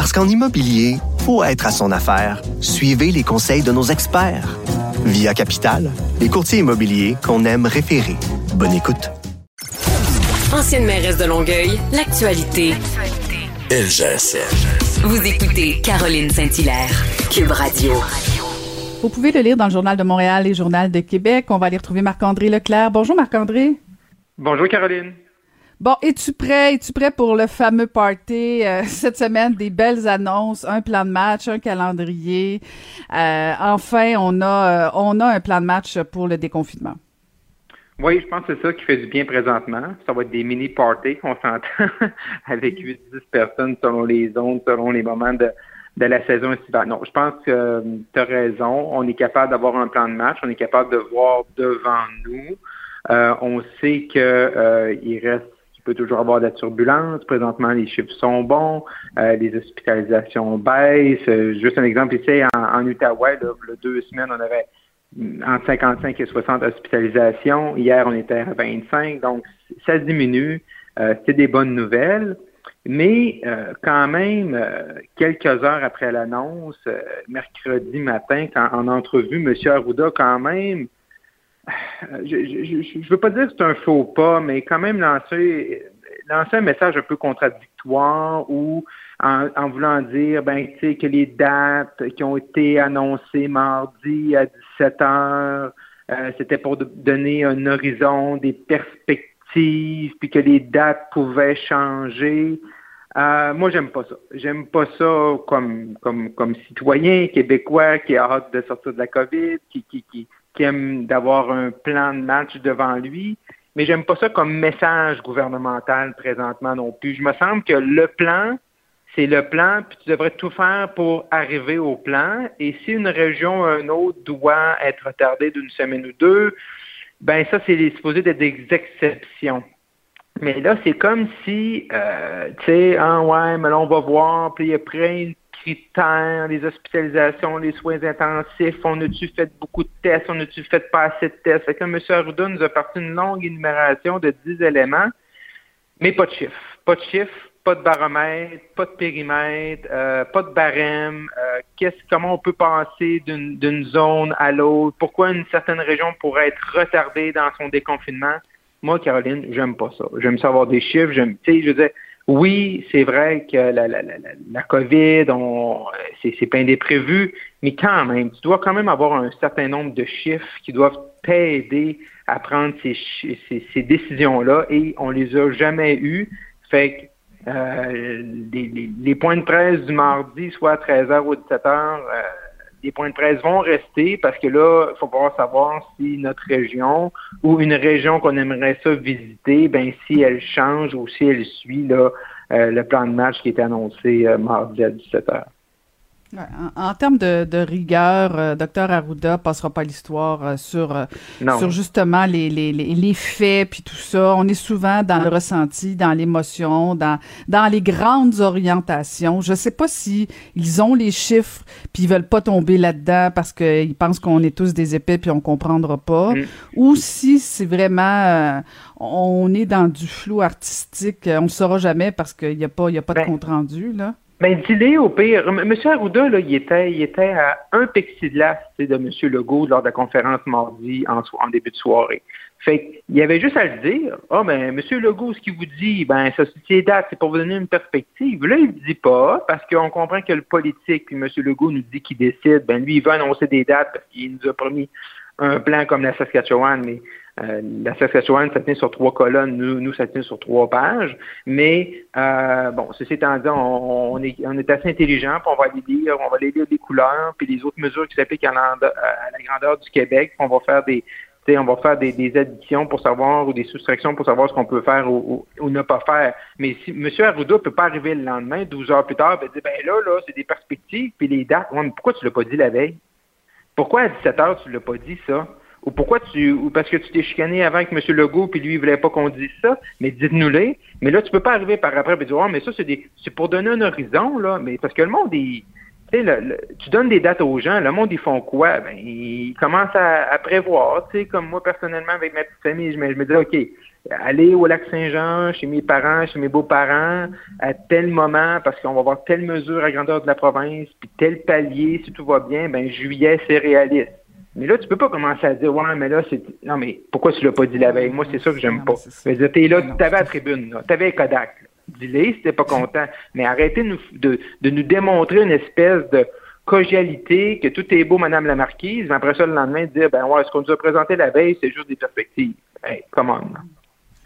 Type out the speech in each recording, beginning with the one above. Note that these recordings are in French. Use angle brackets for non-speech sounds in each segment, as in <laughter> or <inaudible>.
Parce qu'en immobilier, faut être à son affaire. Suivez les conseils de nos experts. Via Capital, les courtiers immobiliers qu'on aime référer. Bonne écoute. Ancienne mairesse de Longueuil, l'actualité. LGSN. Vous écoutez Caroline Saint-Hilaire, Cube Radio. Vous pouvez le lire dans le Journal de Montréal et Journal de Québec. On va aller retrouver Marc-André Leclerc. Bonjour Marc-André. Bonjour Caroline. Bon, es-tu prêt? Es-tu prêt pour le fameux party euh, <laughs> cette semaine? Des belles annonces, un plan de match, un calendrier. Euh, enfin, on a, euh, on a un plan de match pour le déconfinement. Oui, je pense que c'est ça qui fait du bien présentement. Ça va être des mini-parties qu'on s'entend <laughs> avec 8-10 personnes selon les zones, selon les moments de, de la saison estivale. Non, je pense que tu as raison. On est capable d'avoir un plan de match. On est capable de voir devant nous. On sait que euh, il reste toujours avoir de la turbulence. Présentement, les chiffres sont bons, les hospitalisations baissent. juste un exemple ici, en, en Outaouais, là, deux semaines, on avait entre 55 et 60 hospitalisations. Hier, on était à 25, donc ça diminue. Euh, c'est des bonnes nouvelles. Mais euh, quand même, euh, quelques heures après l'annonce, mercredi matin, quand, en entrevue, M. Arruda, quand même, je ne veux pas dire que c'est un faux pas, mais quand même lancer, lancer un message un peu contradictoire ou en, voulant dire ben, que les dates qui ont été annoncées mardi à 17 heures, euh, c'était pour donner un horizon, des perspectives, puis que les dates pouvaient changer. Euh, moi, j'aime pas ça. J'aime pas ça comme, comme, comme citoyen québécois qui a hâte de sortir de la COVID, qui, qui, qui, qui aime d'avoir un plan de match devant lui. Mais j'aime pas ça comme message gouvernemental présentement non plus. Je me semble que le plan, c'est le plan, puis tu devrais tout faire pour arriver au plan. Et si une région ou une autre doit être retardée d'une semaine ou deux, ben ça, c'est supposé être des exceptions. Mais là, c'est comme si, euh, tu sais, ah ouais, mais là, on va voir, puis il y a plein de critères, les hospitalisations, les soins intensifs, on a-tu fait beaucoup de tests, on a-tu fait pas assez de tests? Fait que M. Arruda nous a parti une longue énumération de 10 éléments, mais pas de chiffres. Pas de chiffres, pas de baromètre, pas de périmètre, euh, pas de barème. Euh, qu'est-ce, comment on peut passer d'une, zone à l'autre? Pourquoi une certaine région pourrait être retardée dans son déconfinement? Moi, Caroline, j'aime pas ça. J'aime savoir des chiffres. J'aime, tu sais, je veux oui, c'est vrai que la, la, la, la COVID, c'est, pas imprévu, mais quand même, tu dois quand même avoir un certain nombre de chiffres qui doivent t'aider à prendre ces, ces, ces décisions-là et on les a jamais eus. Fait que euh, les, points de presse du mardi, soit à 13h ou 17h, euh, les points de presse vont rester parce que là, il faut pouvoir savoir si notre région ou une région qu'on aimerait ça visiter, ben si elle change ou si elle suit là, euh, le plan de match qui était annoncé mardi à 17h. En, termes de, rigueur, euh, Docteur Arruda passera pas l'histoire euh, sur euh, sur justement les, les, les, faits puis tout ça. On est souvent dans le ressenti, dans l'émotion, dans dans les grandes orientations. Je sais pas si ils ont les chiffres puis ils veulent pas tomber là-dedans parce qu'ils pensent qu'on est tous des épais puis on comprendra pas, mm. ou si c'est vraiment on est dans du flou artistique. On ne saura jamais parce qu'il n'y a pas il y a pas de ben, compte rendu là. Ben, dis au pire. M. Arruda, là, il était, il était à un plexiglas de M. Legault lors de la conférence mardi en, début de soirée. Fait il y avait juste à le dire. Ah, ben, M. Legault, ce qu'il vous dit, ben, ça, c'est date, c'est pour vous donner une perspective. Là, il ne dit pas, parce qu'on comprend que le politique, puis M. Legault nous dit qu'il décide, ben, lui, il va annoncer des dates parce qu'il nous a promis un plan comme la Saskatchewan, mais euh, la Saskatchewan, ça tient sur trois colonnes, nous, nous ça tient sur trois pages. Mais euh, bon, ceci étant dit, on, est, on est assez intelligent, puis on va aller lire, on va aller lire les couleurs, puis les autres mesures qui s'appliquent à, la grandeur du Québec, on va faire des, on va faire des, additions pour savoir ou des soustractions pour savoir ce qu'on peut faire ou, ne pas faire. Mais si M. Arruda peut pas arriver le lendemain, 12 heures plus tard, et dire ben là, là, c'est des perspectives, puis les dates. pourquoi tu l'as pas dit la veille? Pourquoi à 17 heures tu l'as pas dit ça? Ou pourquoi tu ou parce que tu t'es chicané avant avec M. Legault puis lui il voulait pas qu'on dise ça, mais dites-nous-les. Mais là, tu peux pas arriver par après et dire oh, mais ça, c'est des c'est pour donner un horizon, là, mais parce que le monde est tu donnes des dates aux gens, le monde, ils font quoi? Ben, ils commencent à, prévoir. Tu sais, comme moi, personnellement, avec ma petite famille, je me, je me dis, OK, aller au lac Saint-Jean, chez mes parents, chez mes beaux-parents, à tel moment, parce qu'on va avoir telle mesure à grandeur de la province, puis tel palier, si tout va bien, ben juillet, c'est réaliste. Mais là, tu peux pas commencer à dire, ouais, mais là, c'est. Non, mais pourquoi tu l'as pas dit la veille? Moi, c'est ça que j'aime pas. Tu là, tu avais la tribune, tu avais Kodak dis-les si t'es pas content. Mais arrêtez de, nous démontrer une espèce de cogéalité, que tout est beau, Madame la Marquise, mais après ça, le lendemain, dire, ben ouais, ce qu'on nous a présenté la veille, c'est juste des perspectives. Hey, come on.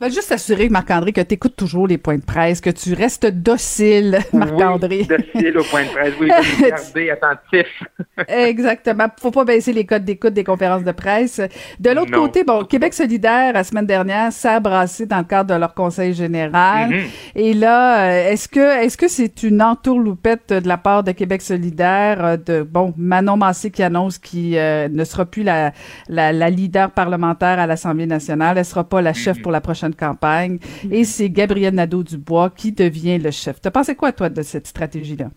Va juste assurer, Marc-André, que tu écoutes toujours les points de presse, que tu restes docile, Marc-André. Oui, docile aux points de presse, oui, <laughs> garder attentif. Exactement. Faut pas baisser les codes d'écoute des conférences de presse. De l'autre côté, bon, Québec solidaire, la semaine dernière, s'est brassé dans le cadre de leur conseil général. Mm-hmm. Et là, euh, est-ce que est-ce que c'est une entourloupette de la part de Québec solidaire, euh, de, bon, Manon Massé qui annonce qu'il euh, ne sera plus la, la, la leader parlementaire à l'Assemblée nationale, elle sera pas la chef mm-hmm. pour la prochaine de campagne. Et c'est Gabriel Nadeau-Dubois qui devient le chef. Tu pensé quoi, toi, de cette stratégie-là?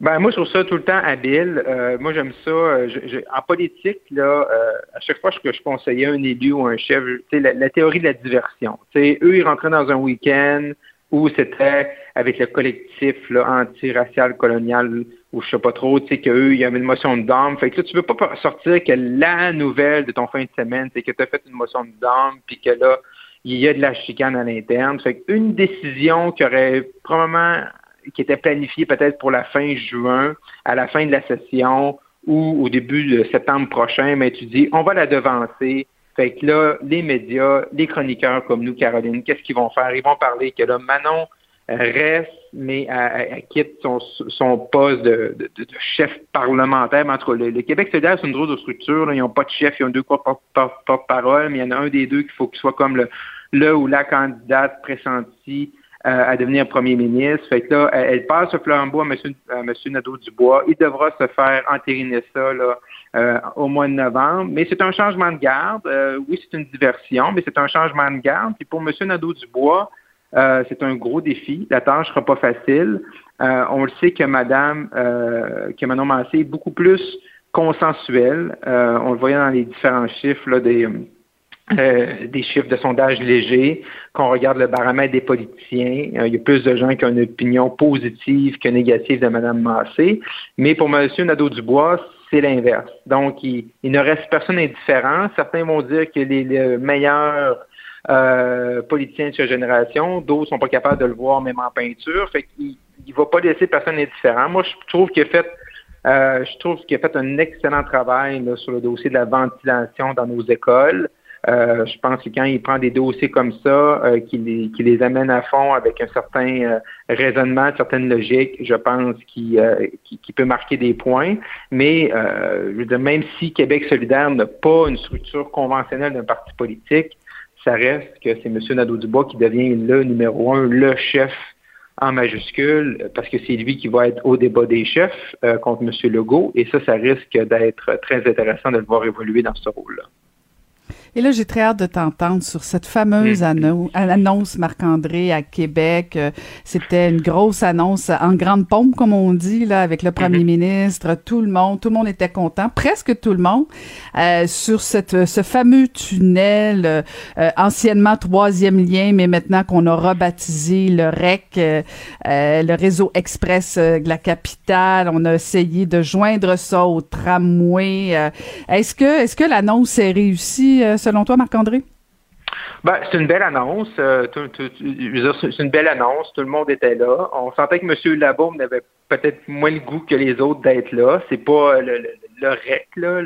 Ben moi, je trouve ça tout le temps habile. Euh, moi, j'aime ça. Euh, en politique, là, euh, à chaque fois que je conseillais un élu ou un chef, la, la théorie de la diversion. sais, eux, ils rentraient dans un week-end où c'était avec le collectif anti-racial colonial ou je sais pas trop, tu sais, qu'eux, il y avait une motion de dame. Fait que là, tu veux pas sortir que la nouvelle de ton fin de semaine, c'est que tu as fait une motion de dame, puis que là, il y a de la chicane à l'interne. Fait une décision qui aurait probablement qui était planifiée peut-être pour la fin juin, à la fin de la session ou au début de septembre prochain, mais tu dis on va la devancer. Fait que là, les médias, les chroniqueurs comme nous, Caroline, qu'est-ce qu'ils vont faire? Ils vont parler que là, Manon reste, mais quitte son, poste de, chef parlementaire. Mais entre le, le Québec solidaire, c'est une drôle de structure. Ils n'ont pas de chef, ils ont deux porte-parole, mais il y en a un des deux qu'il faut qu'il soit comme le, le ou la candidate pressentie euh, à devenir premier ministre. Fait que là, elle, passe ce flambeau à M. Nadeau-Dubois. Il devra se faire entériner ça là, euh, au mois de novembre. Mais c'est un changement de garde. Euh, oui, c'est une diversion, mais c'est un changement de garde. Puis pour M. Nadeau-Dubois, euh, c'est un gros défi. La tâche sera pas facile. Euh, on le sait que Madame, euh, que Manon Massé est beaucoup plus consensuelle. on le voyait dans les différents chiffres là, des, des chiffres de sondage légers. Quand on regarde le baromètre des politiciens, il y a plus de gens qui ont une opinion positive que négative de Madame Massé. Mais pour M. Nadeau-Dubois, c'est l'inverse. Donc, il, ne reste personne indifférent. Certains vont dire que les meilleurs euh, politiciens de sa génération. D'autres sont pas capables de le voir même en peinture. Fait qu'il ne va pas laisser personne indifférent. Moi, je trouve qu'il a fait euh, je trouve qu'il a fait un excellent travail sur le dossier de la ventilation dans nos écoles. Euh, je pense que quand il prend des dossiers comme ça, euh, qu'il les, les, amène à fond avec un certain euh, raisonnement, une certaine logique, je pense qu'il peut marquer des points. Mais je veux dire, même si Québec solidaire n'a pas une structure conventionnelle d'un parti politique, reste que c'est M. Nadeau-Dubois qui devient le numéro un, le chef en majuscule, parce que c'est lui qui va être au débat des chefs euh, contre M. Legault, et ça, ça risque d'être très intéressant de le voir évoluer dans ce rôle-là. Et là, j'ai très hâte de t'entendre sur cette fameuse mm-hmm. annonce, Marc-André, à Québec. Euh, c'était une grosse annonce en grande pompe, comme on dit, là, avec le premier mm-hmm. ministre, tout le monde, tout le monde était content, presque tout le monde, euh, sur cette, ce fameux tunnel, euh, anciennement troisième lien, mais maintenant qu'on a rebaptisé le REC, le réseau express de la capitale. On a essayé de joindre ça au tramway. est-ce que, est-ce que l'annonce est réussie? Selon toi, Marc-André? Ben, c'est une belle annonce. Euh, c'est une belle annonce. Tout le monde était là. On sentait que M. Labaume n'avait peut-être moins le goût que les autres d'être là. C'est pas le, le, REC, là.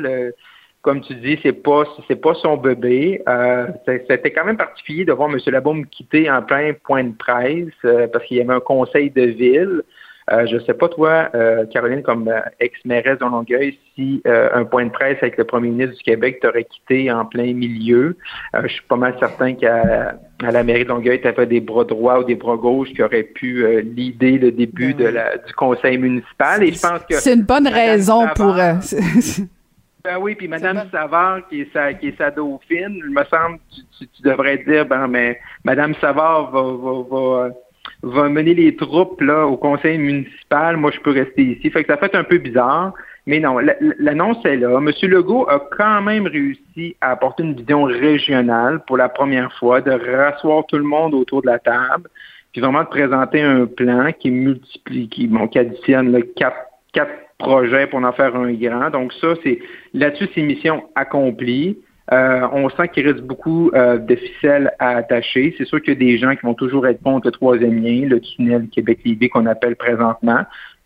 comme tu dis, c'est pas c'est pas son bébé. Euh, c'était quand même particulier de voir M. Labaume quitter en plein point de presse euh, parce qu'il y avait un conseil de ville. Euh, je ne sais pas, toi, euh, Caroline, comme ex-mairesse de Longueuil, si un point de presse avec le premier ministre du Québec t'aurait quitté en plein milieu. je suis pas mal certain qu'à la mairie de Longueuil, tu avais des bras droits ou des bras gauches qui auraient pu l'idée le début ben de la, du conseil municipal. Et je pense que c'est une bonne raison pour. <laughs> Ben oui, puis Mme Savard, qui est, sa, qui est sa dauphine, il me semble, tu, tu, devrais dire, ben, mais Mme Savard va, va, va, va, mener les troupes là, au conseil municipal. Moi, je peux rester ici. Fait que ça fait un peu bizarre. Mais non, l'annonce est là. M. Legault a quand même réussi à apporter une vision régionale pour la première fois, de rasseoir tout le monde autour de la table, puis vraiment de présenter un plan qui multiplie, qui, bon, qui additionne le quatre, quatre projet pour en faire un grand. Donc ça, c'est là-dessus, c'est mission accomplie. Euh, on sent qu'il reste beaucoup euh, de ficelles à attacher. C'est sûr qu'il y a des gens qui vont toujours être contre le troisième lien, le tunnel Québec-Lévis qu'on appelle présentement.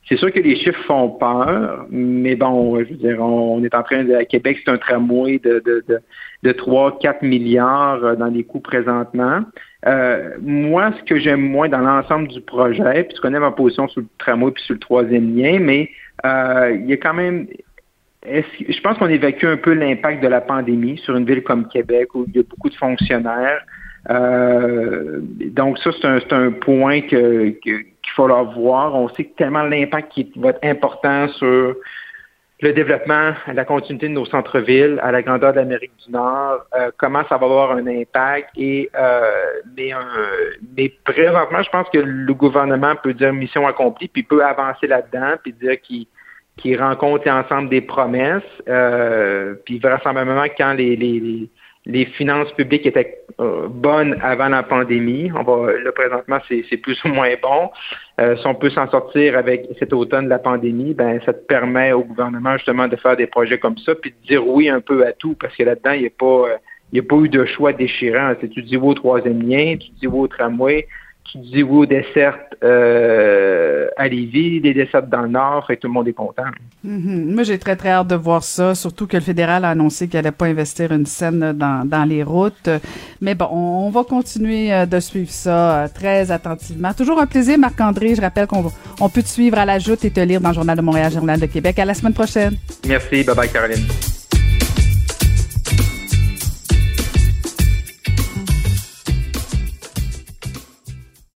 C'est sûr que les chiffres font peur, mais bon, je veux dire, on, est en train de. Québec, c'est un tramway de, de, de, de 3-4 milliards euh, dans les coûts présentement. Moi, ce que j'aime moins dans l'ensemble du projet, puis tu connais ma position sur le tramway puis sur le troisième lien, mais euh, il y a quand même je pense qu'on évacue un peu l'impact de la pandémie sur une ville comme Québec où il y a beaucoup de fonctionnaires. Euh, donc ça, c'est un, point qu'il faut voir. On sait tellement l'impact qui va être important sur le développement, la continuité de nos centres-villes, à la grandeur de l'Amérique du Nord, euh, comment ça va avoir un impact. Et euh, mais, mais présentement, je pense que le gouvernement peut dire mission accomplie, puis peut avancer là-dedans, puis dire qu'il qui rencontre ensemble des promesses. Euh, puis vraisemblablement, quand les, les, les finances publiques étaient euh, bonnes avant la pandémie, on va là présentement c'est plus <laughs> ou moins bon. Euh, si on peut s'en sortir avec cet automne de la pandémie, ben ça te permet au gouvernement justement de faire des projets comme ça, puis de dire oui un peu à tout, parce que là-dedans il n'y a pas il a pas eu de choix déchirant. Tu dis oui au troisième lien, tu dis oui au tramway, tu dis oui aux dessertes euh, à Lévis, des dessertes dans le Nord, et tout le monde est content. Mm-hmm. Moi, j'ai très, très hâte de voir ça, surtout que le fédéral a annoncé qu'il n'allait pas investir une scène dans, dans les routes. Mais bon, on, va continuer euh, de suivre ça euh, très attentivement. Toujours un plaisir, Marc-André. Je rappelle qu'on on peut te suivre à la joute et te lire dans le Journal de Montréal, Journal de Québec. À la semaine prochaine. Merci. Bye-bye, Caroline.